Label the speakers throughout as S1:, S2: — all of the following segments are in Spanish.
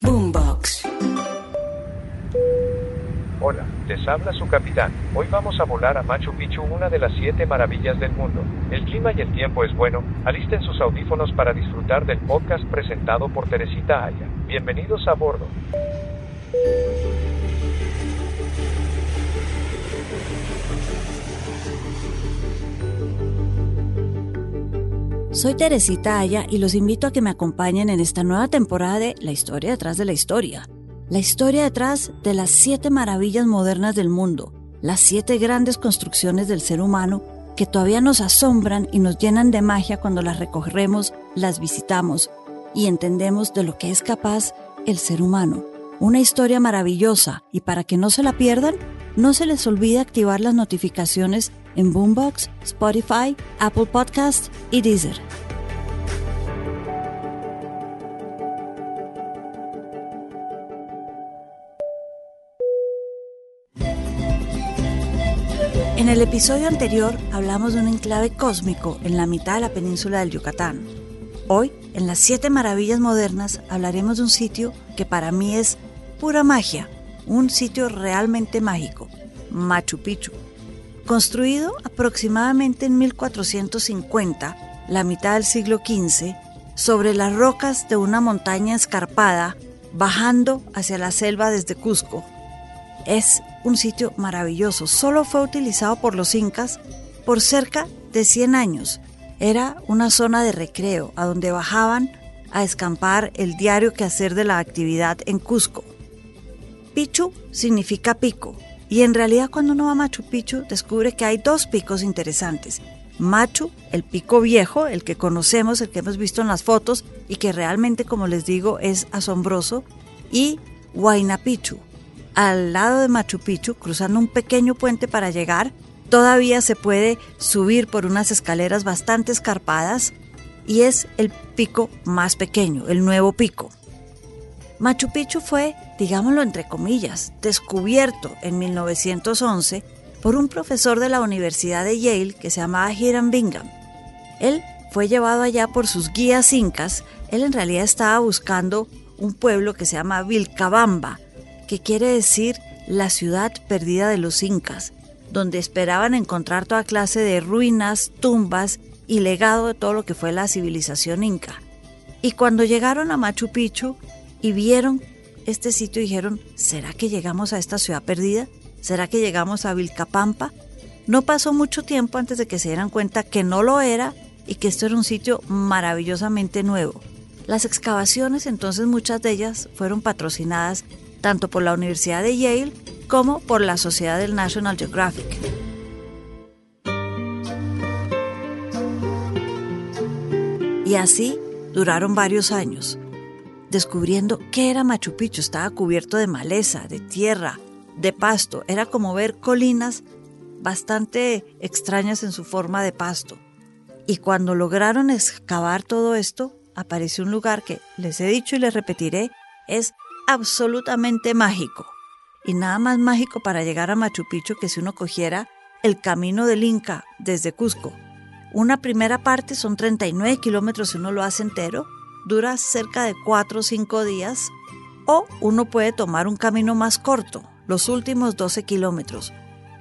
S1: Boombox.
S2: Hola, les habla su capitán. Hoy vamos a volar a Machu Picchu, una de las siete maravillas del mundo. El clima y el tiempo es bueno. Alisten sus audífonos para disfrutar del podcast presentado por Teresita Aya. Bienvenidos a bordo.
S1: Soy Teresita Aya y los invito a que me acompañen en esta nueva temporada de La historia detrás de la historia. La historia detrás de las siete maravillas modernas del mundo, las siete grandes construcciones del ser humano que todavía nos asombran y nos llenan de magia cuando las recorremos, las visitamos y entendemos de lo que es capaz el ser humano. Una historia maravillosa y para que no se la pierdan, no se les olvide activar las notificaciones en Boombox, Spotify, Apple Podcast y Deezer. En el episodio anterior hablamos de un enclave cósmico en la mitad de la península del Yucatán. Hoy, en las siete maravillas modernas, hablaremos de un sitio que para mí es pura magia, un sitio realmente mágico, Machu Picchu. Construido aproximadamente en 1450, la mitad del siglo XV, sobre las rocas de una montaña escarpada, bajando hacia la selva desde Cusco. Es un sitio maravilloso. Solo fue utilizado por los incas por cerca de 100 años. Era una zona de recreo a donde bajaban a escampar el diario quehacer de la actividad en Cusco. Pichu significa pico y en realidad cuando uno va a Machu Picchu descubre que hay dos picos interesantes. Machu, el pico viejo, el que conocemos, el que hemos visto en las fotos y que realmente, como les digo, es asombroso, y Huayna Picchu, al lado de Machu Picchu, cruzando un pequeño puente para llegar, todavía se puede subir por unas escaleras bastante escarpadas y es el pico más pequeño, el nuevo pico. Machu Picchu fue, digámoslo entre comillas, descubierto en 1911 por un profesor de la Universidad de Yale que se llamaba Hiram Bingham. Él fue llevado allá por sus guías incas. Él en realidad estaba buscando un pueblo que se llama Vilcabamba, que quiere decir la ciudad perdida de los incas, donde esperaban encontrar toda clase de ruinas, tumbas y legado de todo lo que fue la civilización inca. Y cuando llegaron a Machu Picchu y vieron este sitio, dijeron, ¿será que llegamos a esta ciudad perdida? ¿Será que llegamos a Vilcapampa? No pasó mucho tiempo antes de que se dieran cuenta que no lo era y que esto era un sitio maravillosamente nuevo. Las excavaciones, entonces muchas de ellas fueron patrocinadas tanto por la Universidad de Yale como por la Sociedad del National Geographic. Y así duraron varios años, descubriendo qué era Machu Picchu. Estaba cubierto de maleza, de tierra, de pasto. Era como ver colinas bastante extrañas en su forma de pasto. Y cuando lograron excavar todo esto, apareció un lugar que les he dicho y les repetiré, es absolutamente mágico. Y nada más mágico para llegar a Machu Picchu que si uno cogiera el camino del Inca desde Cusco. Una primera parte son 39 kilómetros si uno lo hace entero, dura cerca de 4 o 5 días, o uno puede tomar un camino más corto, los últimos 12 kilómetros.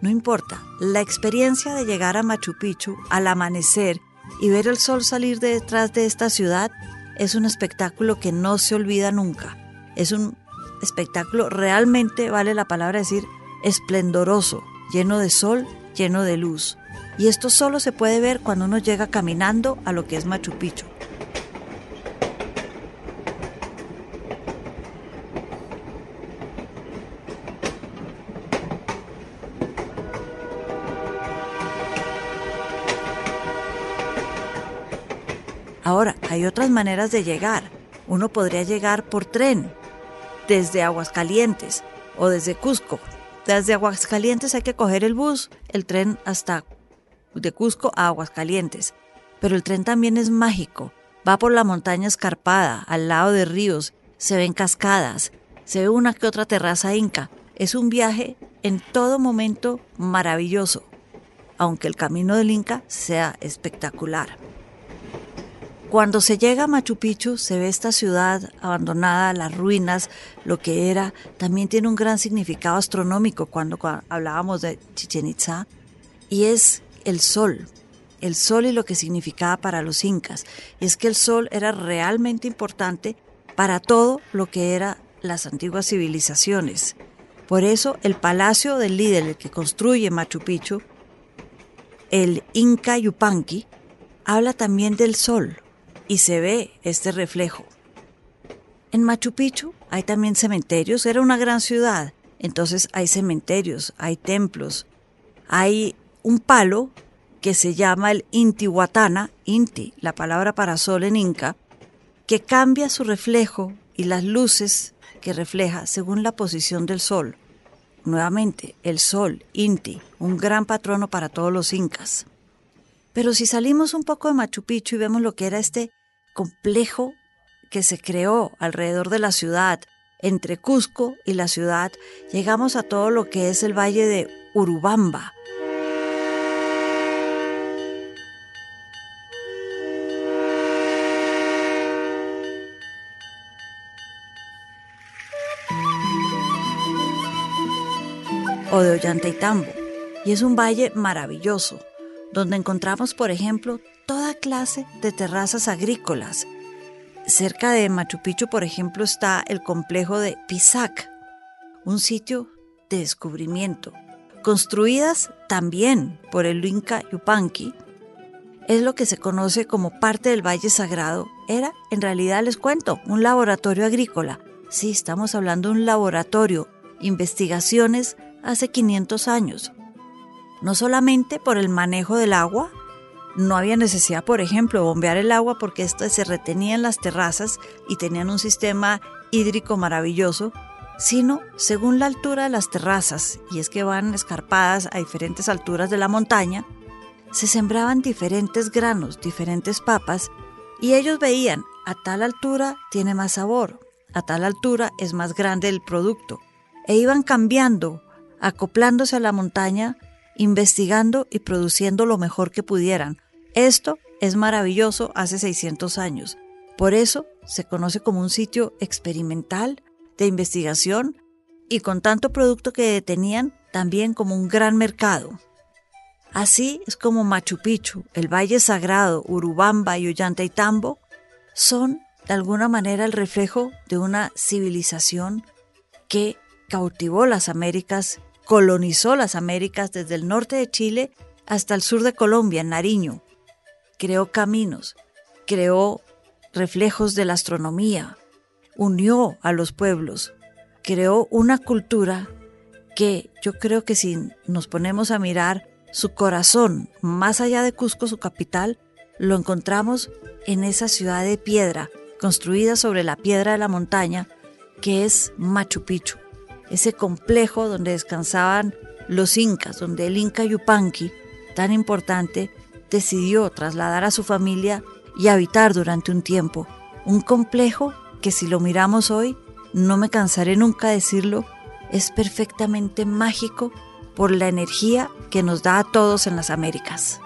S1: No importa, la experiencia de llegar a Machu Picchu al amanecer y ver el sol salir de detrás de esta ciudad es un espectáculo que no se olvida nunca. Es un espectáculo realmente, vale la palabra decir, esplendoroso, lleno de sol, lleno de luz. Y esto solo se puede ver cuando uno llega caminando a lo que es Machu Picchu. Ahora, hay otras maneras de llegar. Uno podría llegar por tren, desde Aguascalientes o desde Cusco. Desde Aguascalientes hay que coger el bus, el tren hasta de Cusco a Aguascalientes. Pero el tren también es mágico. Va por la montaña escarpada, al lado de ríos, se ven cascadas, se ve una que otra terraza inca. Es un viaje en todo momento maravilloso, aunque el camino del Inca sea espectacular. Cuando se llega a Machu Picchu se ve esta ciudad abandonada, las ruinas, lo que era. También tiene un gran significado astronómico cuando, hablábamos de Chichen Itza. Y es el sol, el sol y lo que significaba para los incas. Y es que el sol era realmente importante para todo lo que eran las antiguas civilizaciones. Por eso el palacio del líder, que construye Machu Picchu, el Inca Yupanqui, habla también del sol y se ve este reflejo. En Machu Picchu hay también cementerios, era una gran ciudad, entonces hay cementerios, hay templos, hay un palo que se llama el Intihuatana, Inti, la palabra para sol en inca, que cambia su reflejo y las luces que refleja según la posición del sol. Nuevamente, el sol, Inti, un gran patrono para todos los incas. Pero si salimos un poco de Machu Picchu y vemos lo que era este complejo que se creó alrededor de la ciudad, entre Cusco y la ciudad, llegamos a todo lo que es el valle de Urubamba, o de Ollantaytambo, y es un valle maravilloso, donde encontramos, por ejemplo, toda clase de terrazas agrícolas. Cerca de Machu Picchu, por ejemplo, está el complejo de Pisac, un sitio de descubrimiento, construidas también por el Inca Yupanqui, es lo que se conoce como parte del Valle Sagrado. Era, en realidad les cuento, un laboratorio agrícola. Sí, estamos hablando de un laboratorio, investigaciones hace 500 años. No solamente por el manejo del agua, no había necesidad, por ejemplo, de bombear el agua porque esto se retenía en las terrazas y tenían un sistema hídrico maravilloso, sino según la altura de las terrazas, y es que van escarpadas a diferentes alturas de la montaña, se sembraban diferentes granos, diferentes papas, y ellos veían, a tal altura tiene más sabor, a tal altura es más grande el producto, e iban cambiando acoplándose a la montaña, investigando y produciendo lo mejor que pudieran. Esto es maravilloso hace 600 años. Por eso se conoce como un sitio experimental de investigación y con tanto producto que tenían, también como un gran mercado. Así es como Machu Picchu, el Valle Sagrado, Urubamba y Ollantaytambo son de alguna manera el reflejo de una civilización que cautivó las Américas colonizó las Américas desde el norte de Chile hasta el sur de Colombia, en Nariño. Creó caminos, creó reflejos de la astronomía, unió a los pueblos, creó una cultura que yo creo que si nos ponemos a mirar su corazón, más allá de Cusco, su capital, lo encontramos en esa ciudad de piedra, construida sobre la piedra de la montaña, que es Machu Picchu ese complejo donde descansaban los incas, donde el inca Yupanqui, tan importante, decidió trasladar a su familia y habitar durante un tiempo. Un complejo que si lo miramos hoy, no me cansaré nunca de decirlo, es perfectamente mágico por la energía que nos da a todos en las Américas.